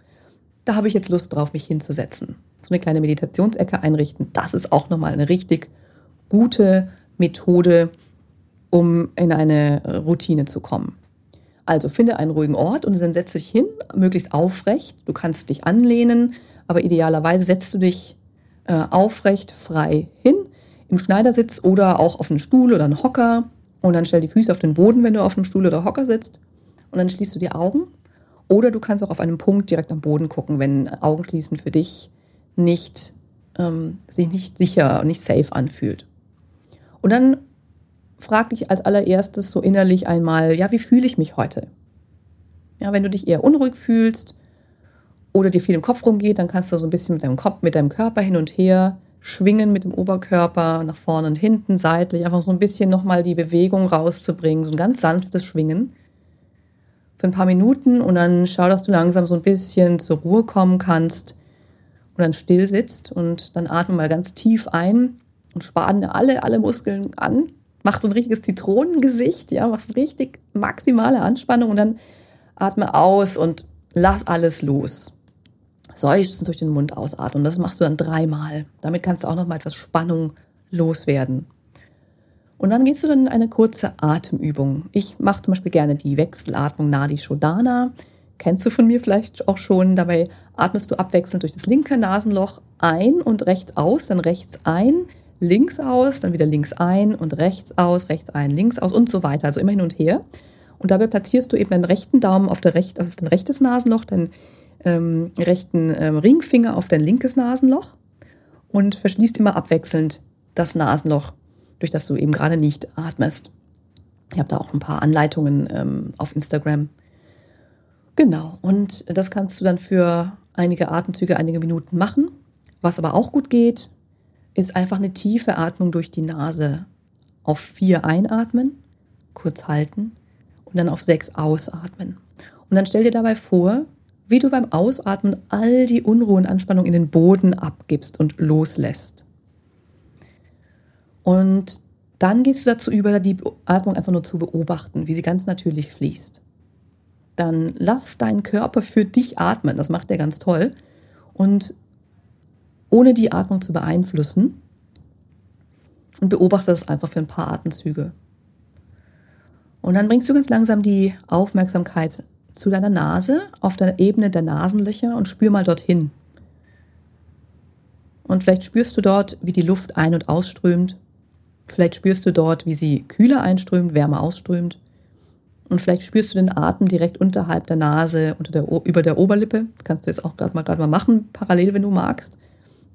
da habe ich jetzt Lust drauf, mich hinzusetzen so eine kleine Meditationsecke einrichten. Das ist auch nochmal eine richtig gute Methode, um in eine Routine zu kommen. Also finde einen ruhigen Ort und dann setze dich hin, möglichst aufrecht. Du kannst dich anlehnen, aber idealerweise setzt du dich äh, aufrecht, frei hin, im Schneidersitz oder auch auf einen Stuhl oder einen Hocker. Und dann stell die Füße auf den Boden, wenn du auf einem Stuhl oder Hocker sitzt. Und dann schließt du die Augen Oder du kannst auch auf einem Punkt direkt am Boden gucken, wenn Augenschließen für dich nicht, ähm, sich nicht sicher und nicht safe anfühlt. Und dann frag dich als allererstes so innerlich einmal, ja, wie fühle ich mich heute? Ja, wenn du dich eher unruhig fühlst oder dir viel im Kopf rumgeht, dann kannst du so ein bisschen mit deinem Kopf, mit deinem Körper hin und her schwingen mit dem Oberkörper nach vorne und hinten, seitlich, einfach so ein bisschen nochmal die Bewegung rauszubringen, so ein ganz sanftes Schwingen für ein paar Minuten und dann schau, dass du langsam so ein bisschen zur Ruhe kommen kannst und dann still sitzt und dann atme mal ganz tief ein und spanne alle, alle Muskeln an. Mach so ein richtiges Zitronengesicht, ja, mach so richtig maximale Anspannung und dann atme aus und lass alles los. Seufzen durch den Mund ausatmen. Das machst du dann dreimal. Damit kannst du auch noch mal etwas Spannung loswerden. Und dann gehst du dann in eine kurze Atemübung. Ich mache zum Beispiel gerne die Wechselatmung Nadi Shodana. Kennst du von mir vielleicht auch schon. Dabei atmest du abwechselnd durch das linke Nasenloch ein und rechts aus, dann rechts ein, links aus, dann wieder links ein und rechts aus, rechts ein, links aus und so weiter. Also immer hin und her. Und dabei platzierst du eben deinen rechten Daumen auf, der Recht, auf dein rechtes Nasenloch, deinen ähm, rechten ähm, Ringfinger auf dein linkes Nasenloch und verschließt immer abwechselnd das Nasenloch durch das du eben gerade nicht atmest. Ich habe da auch ein paar Anleitungen ähm, auf Instagram. Genau, und das kannst du dann für einige Atemzüge, einige Minuten machen. Was aber auch gut geht, ist einfach eine tiefe Atmung durch die Nase. Auf vier einatmen, kurz halten und dann auf sechs ausatmen. Und dann stell dir dabei vor, wie du beim Ausatmen all die Unruhe und Anspannung in den Boden abgibst und loslässt. Und dann gehst du dazu über, die Atmung einfach nur zu beobachten, wie sie ganz natürlich fließt. Dann lass deinen Körper für dich atmen, das macht er ganz toll. Und ohne die Atmung zu beeinflussen und beobachte das einfach für ein paar Atemzüge. Und dann bringst du ganz langsam die Aufmerksamkeit zu deiner Nase auf der Ebene der Nasenlöcher und spür mal dorthin. Und vielleicht spürst du dort, wie die Luft ein- und ausströmt Vielleicht spürst du dort, wie sie kühler einströmt, wärmer ausströmt. Und vielleicht spürst du den Atem direkt unterhalb der Nase, unter der, über der Oberlippe. Kannst du jetzt auch gerade mal, mal machen, parallel, wenn du magst,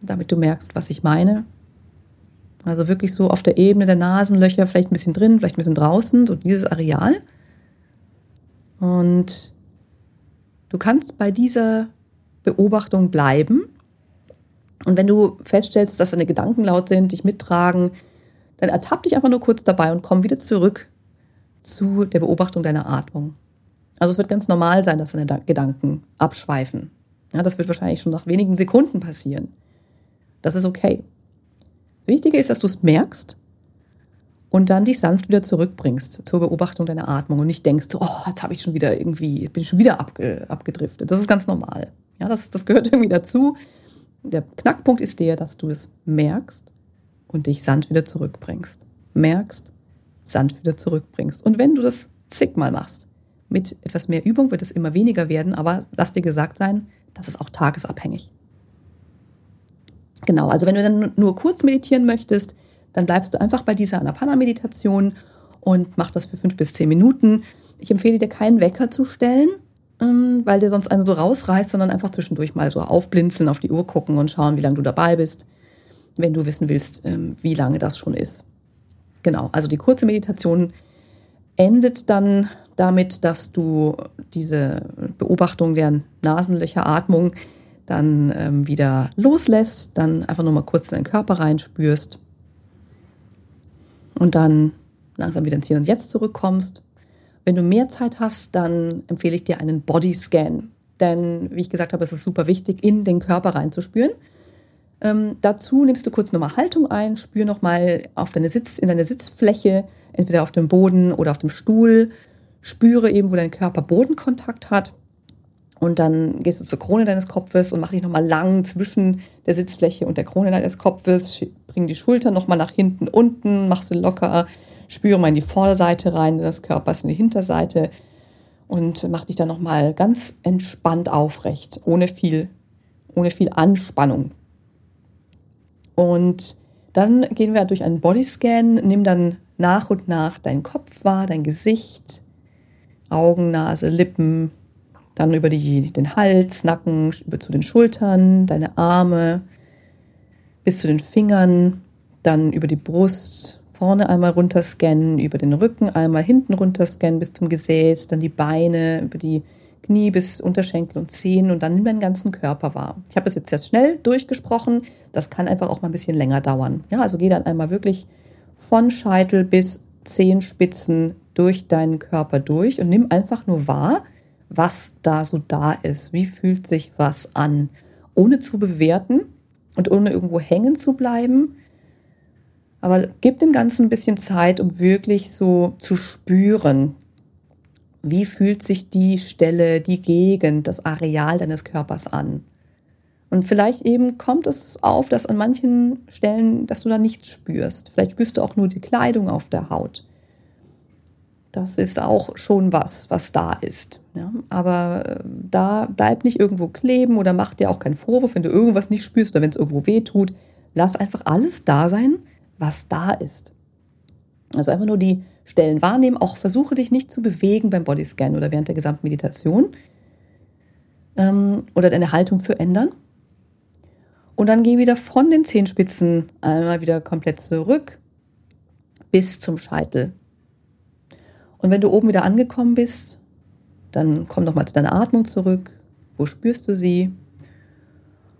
damit du merkst, was ich meine. Also wirklich so auf der Ebene der Nasenlöcher, vielleicht ein bisschen drin, vielleicht ein bisschen draußen, so dieses Areal. Und du kannst bei dieser Beobachtung bleiben. Und wenn du feststellst, dass deine Gedanken laut sind, dich mittragen, dann ertapp dich einfach nur kurz dabei und komm wieder zurück zu der Beobachtung deiner Atmung. Also es wird ganz normal sein, dass deine Gedanken abschweifen. Ja, das wird wahrscheinlich schon nach wenigen Sekunden passieren. Das ist okay. Das Wichtige ist, dass du es merkst und dann dich sanft wieder zurückbringst zur Beobachtung deiner Atmung und nicht denkst, oh, jetzt habe ich schon wieder irgendwie, bin ich schon wieder abge, abgedriftet. Das ist ganz normal. Ja, das, das gehört irgendwie dazu. Der Knackpunkt ist der, dass du es merkst und dich sanft wieder zurückbringst. Merkst, sanft wieder zurückbringst. Und wenn du das zigmal machst, mit etwas mehr Übung wird es immer weniger werden, aber lass dir gesagt sein, das ist auch tagesabhängig. Genau, also wenn du dann nur kurz meditieren möchtest, dann bleibst du einfach bei dieser Anapana-Meditation und mach das für fünf bis zehn Minuten. Ich empfehle dir keinen Wecker zu stellen, ähm, weil der sonst einen so rausreißt, sondern einfach zwischendurch mal so aufblinzeln, auf die Uhr gucken und schauen, wie lange du dabei bist wenn du wissen willst, ähm, wie lange das schon ist. Genau, also die kurze Meditation endet dann damit, dass du diese Beobachtung der Nasenlöcheratmung dann ähm, wieder loslässt, dann einfach nur mal kurz in deinen Körper reinspürst und dann langsam wieder ins Hier und Jetzt zurückkommst. Wenn du mehr Zeit hast, dann empfehle ich dir einen Bodyscan. Denn, wie ich gesagt habe, es ist super wichtig, in den Körper reinzuspüren. Ähm, dazu nimmst du kurz nochmal Haltung ein, spür nochmal deine Sitz, in deine Sitzfläche, entweder auf dem Boden oder auf dem Stuhl. Spüre eben, wo dein Körper Bodenkontakt hat. Und dann gehst du zur Krone deines Kopfes und mach dich nochmal lang zwischen der Sitzfläche und der Krone deines Kopfes. Bring die Schultern nochmal nach hinten, unten, mach sie locker. Spüre mal in die Vorderseite rein des Körpers, in die Hinterseite. Und mach dich dann nochmal ganz entspannt aufrecht, ohne viel, ohne viel Anspannung. Und dann gehen wir durch einen Bodyscan, nimm dann nach und nach deinen Kopf wahr, dein Gesicht, Augen, Nase, Lippen, Dann über die, den Hals, Nacken, über zu den Schultern, deine Arme, bis zu den Fingern, dann über die Brust, vorne einmal runter scannen, über den Rücken einmal hinten runter scannen bis zum Gesäß, dann die Beine, über die Knie bis Unterschenkel und Zehen und dann nimm deinen ganzen Körper wahr. Ich habe das jetzt sehr schnell durchgesprochen, das kann einfach auch mal ein bisschen länger dauern. Ja, also geh dann einmal wirklich von Scheitel bis Zehenspitzen durch deinen Körper durch und nimm einfach nur wahr, was da so da ist. Wie fühlt sich was an? Ohne zu bewerten und ohne irgendwo hängen zu bleiben. Aber gib dem Ganzen ein bisschen Zeit, um wirklich so zu spüren, wie fühlt sich die Stelle, die Gegend, das Areal deines Körpers an. Und vielleicht eben kommt es auf, dass an manchen Stellen, dass du da nichts spürst. Vielleicht spürst du auch nur die Kleidung auf der Haut. Das ist auch schon was, was da ist. Ja, aber äh, da bleib nicht irgendwo kleben oder mach dir auch keinen Vorwurf, wenn du irgendwas nicht spürst oder wenn es irgendwo weh tut. Lass einfach alles da sein, was da ist. Also einfach nur die Stellen wahrnehmen. Auch versuche dich nicht zu bewegen beim Bodyscan oder während der gesamten Meditation ähm, oder deine Haltung zu ändern. Und dann geh wieder von den Zehenspitzen einmal wieder komplett zurück bis zum Scheitel. Und wenn du oben wieder angekommen bist, dann komm nochmal zu deiner Atmung zurück. Wo spürst du sie?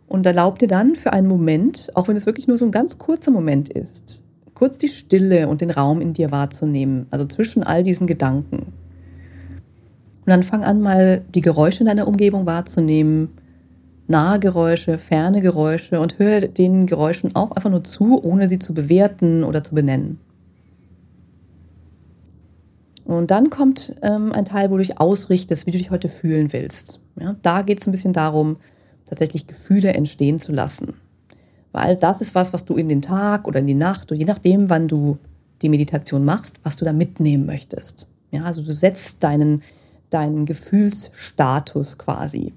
Und erlaub dir dann für einen Moment, auch wenn es wirklich nur so ein ganz kurzer Moment ist, kurz die Stille und den Raum in dir wahrzunehmen, also zwischen all diesen Gedanken. Und dann fang an, mal die Geräusche in deiner Umgebung wahrzunehmen, nahe Geräusche, ferne Geräusche und hör den Geräuschen auch einfach nur zu, ohne sie zu bewerten oder zu benennen. Und dann kommt ähm, ein Teil, wo du dich ausrichtest, wie du dich heute fühlen willst. Ja, da geht es ein bisschen darum, tatsächlich Gefühle entstehen zu lassen. Weil das ist was, was du in den Tag oder in die Nacht oder je nachdem, wann du die Meditation machst, was du da mitnehmen möchtest. Ja, also du setzt deinen, deinen Gefühlsstatus quasi.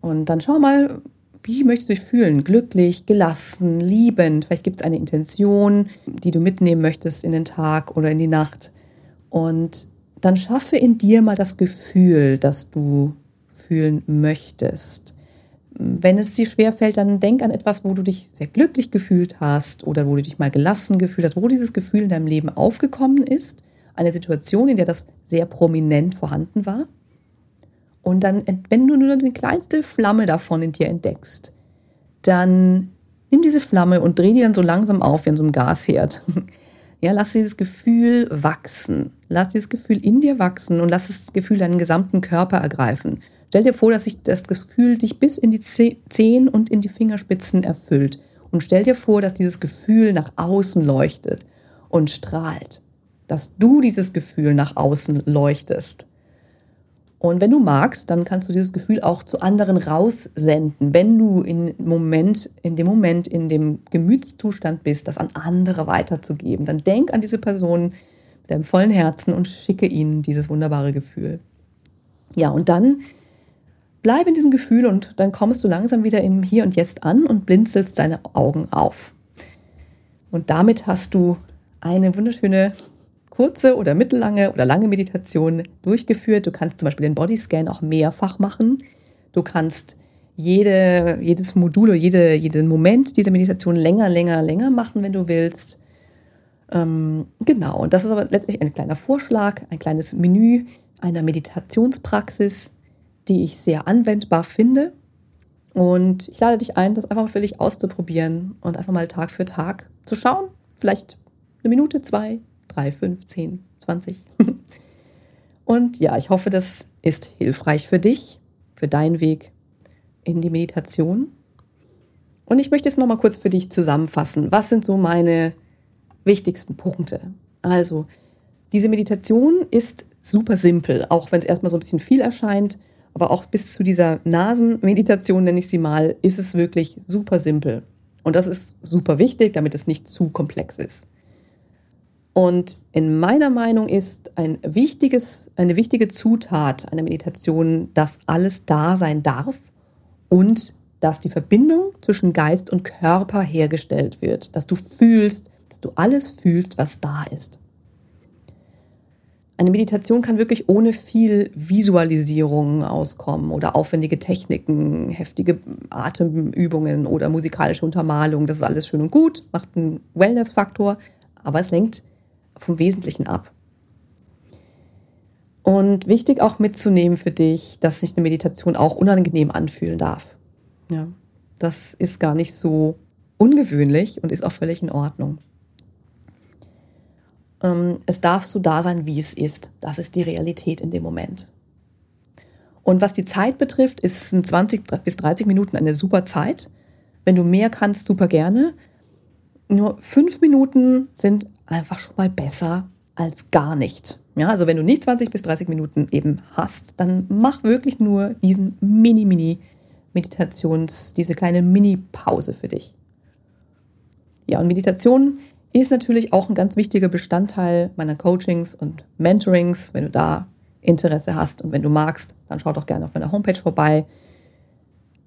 Und dann schau mal, wie möchtest du dich fühlen? Glücklich, gelassen, liebend. Vielleicht gibt es eine Intention, die du mitnehmen möchtest in den Tag oder in die Nacht. Und dann schaffe in dir mal das Gefühl, das du fühlen möchtest. Wenn es dir schwerfällt, dann denk an etwas, wo du dich sehr glücklich gefühlt hast oder wo du dich mal gelassen gefühlt hast, wo dieses Gefühl in deinem Leben aufgekommen ist. Eine Situation, in der das sehr prominent vorhanden war. Und dann, wenn du nur die kleinste Flamme davon in dir entdeckst, dann nimm diese Flamme und dreh die dann so langsam auf wie an so einem Gasherd. [LAUGHS] Ja, lass dieses Gefühl wachsen. Lass dieses Gefühl in dir wachsen und lass das Gefühl deinen gesamten Körper ergreifen. Stell dir vor, dass sich das Gefühl dich bis in die Zehen und in die Fingerspitzen erfüllt. Und stell dir vor, dass dieses Gefühl nach außen leuchtet und strahlt. Dass du dieses Gefühl nach außen leuchtest. Und wenn du magst, dann kannst du dieses Gefühl auch zu anderen raussenden, wenn du in, Moment, in dem Moment, in dem Gemütszustand bist, das an andere weiterzugeben. Dann denk an diese Person deinem vollen Herzen und schicke ihnen dieses wunderbare Gefühl. Ja, und dann bleib in diesem Gefühl und dann kommst du langsam wieder im Hier und Jetzt an und blinzelst deine Augen auf. Und damit hast du eine wunderschöne kurze oder mittellange oder lange Meditation durchgeführt. Du kannst zum Beispiel den Bodyscan auch mehrfach machen. Du kannst jede, jedes Modul oder jede, jeden Moment dieser Meditation länger, länger, länger machen, wenn du willst. Ähm, genau, und das ist aber letztlich ein kleiner Vorschlag, ein kleines Menü einer Meditationspraxis, die ich sehr anwendbar finde. Und ich lade dich ein, das einfach mal für dich auszuprobieren und einfach mal Tag für Tag zu schauen. Vielleicht eine Minute, zwei, drei, fünf, zehn, zwanzig. [LAUGHS] Und ja, ich hoffe, das ist hilfreich für dich, für deinen Weg in die Meditation. Und ich möchte es nochmal kurz für dich zusammenfassen. Was sind so meine wichtigsten Punkte? Also, diese Meditation ist super simpel, auch wenn es erstmal so ein bisschen viel erscheint. Aber auch bis zu dieser Nasenmeditation, nenne ich sie mal, ist es wirklich super simpel. Und das ist super wichtig, damit es nicht zu komplex ist. Und in meiner Meinung ist ein wichtiges, eine wichtige Zutat einer Meditation, dass alles da sein darf und dass die Verbindung zwischen Geist und Körper hergestellt wird, dass du fühlst, dass du alles fühlst, was da ist. Eine Meditation kann wirklich ohne viel Visualisierung auskommen oder aufwendige Techniken, heftige Atemübungen oder musikalische Untermalung. Das ist alles schön und gut, macht einen Wellness-Faktor, aber es lenkt vom Wesentlichen ab. Und wichtig auch mitzunehmen für dich, dass sich eine Meditation auch unangenehm anfühlen darf. Ja, das ist gar nicht so ungewöhnlich und ist auch völlig in Ordnung. Ähm, es darf so da sein, wie es ist. Das ist die Realität in dem Moment. Und was die Zeit betrifft, ist es in 20 bis 30 Minuten eine super Zeit. Wenn du mehr kannst, super gerne. Nur fünf Minuten sind einfach schon mal besser als gar nicht. Ja, also wenn du nicht 20 bis 30 Minuten eben hast, dann mach wirklich nur diesen Mini-Mini-Meditations, diese kleine Mini-Pause für dich. Ja, und Meditation ist natürlich auch ein ganz wichtiger Bestandteil meiner Coachings und Mentorings. Wenn du da Interesse hast und wenn du magst, dann schau doch gerne auf meiner Homepage vorbei.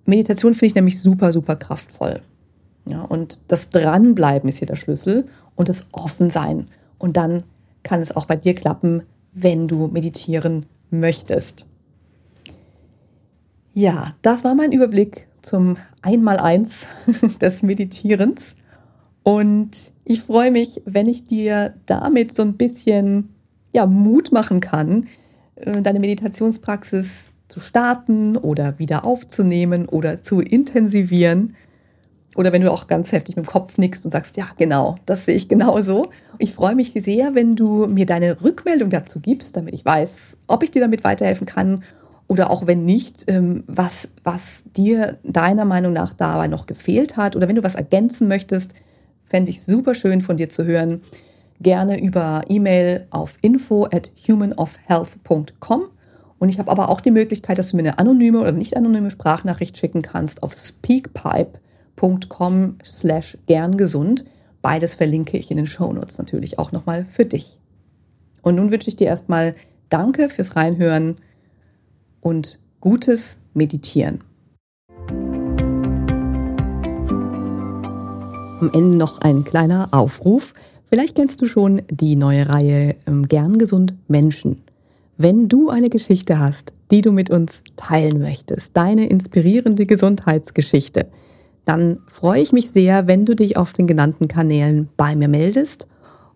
Meditation finde ich nämlich super, super kraftvoll. Ja, und das Dranbleiben ist hier der Schlüssel und das Offensein. Und dann kann es auch bei dir klappen, wenn du meditieren möchtest. Ja, das war mein Überblick zum Einmaleins [LAUGHS] des Meditierens. Und ich freue mich, wenn ich dir damit so ein bisschen ja, Mut machen kann, äh, deine Meditationspraxis zu starten oder wieder aufzunehmen oder zu intensivieren. Oder wenn du auch ganz heftig mit dem Kopf nickst und sagst, ja, genau, das sehe ich genauso. Ich freue mich sehr, wenn du mir deine Rückmeldung dazu gibst, damit ich weiß, ob ich dir damit weiterhelfen kann oder auch wenn nicht, ähm, was, was dir deiner Meinung nach dabei noch gefehlt hat oder wenn du was ergänzen möchtest, Fände ich super schön von dir zu hören. Gerne über E-Mail auf info at humanofhealth.com. Und ich habe aber auch die Möglichkeit, dass du mir eine anonyme oder nicht anonyme Sprachnachricht schicken kannst auf speakpipe.com slash gerngesund. Beides verlinke ich in den Shownotes natürlich auch nochmal für dich. Und nun wünsche ich dir erstmal Danke fürs Reinhören und gutes Meditieren. Am Ende noch ein kleiner Aufruf. Vielleicht kennst du schon die neue Reihe ähm, Gern gesund Menschen. Wenn du eine Geschichte hast, die du mit uns teilen möchtest, deine inspirierende Gesundheitsgeschichte, dann freue ich mich sehr, wenn du dich auf den genannten Kanälen bei mir meldest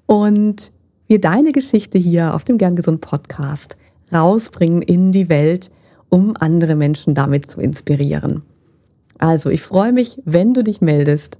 und wir deine Geschichte hier auf dem Gern Gesund Podcast rausbringen in die Welt, um andere Menschen damit zu inspirieren. Also, ich freue mich, wenn du dich meldest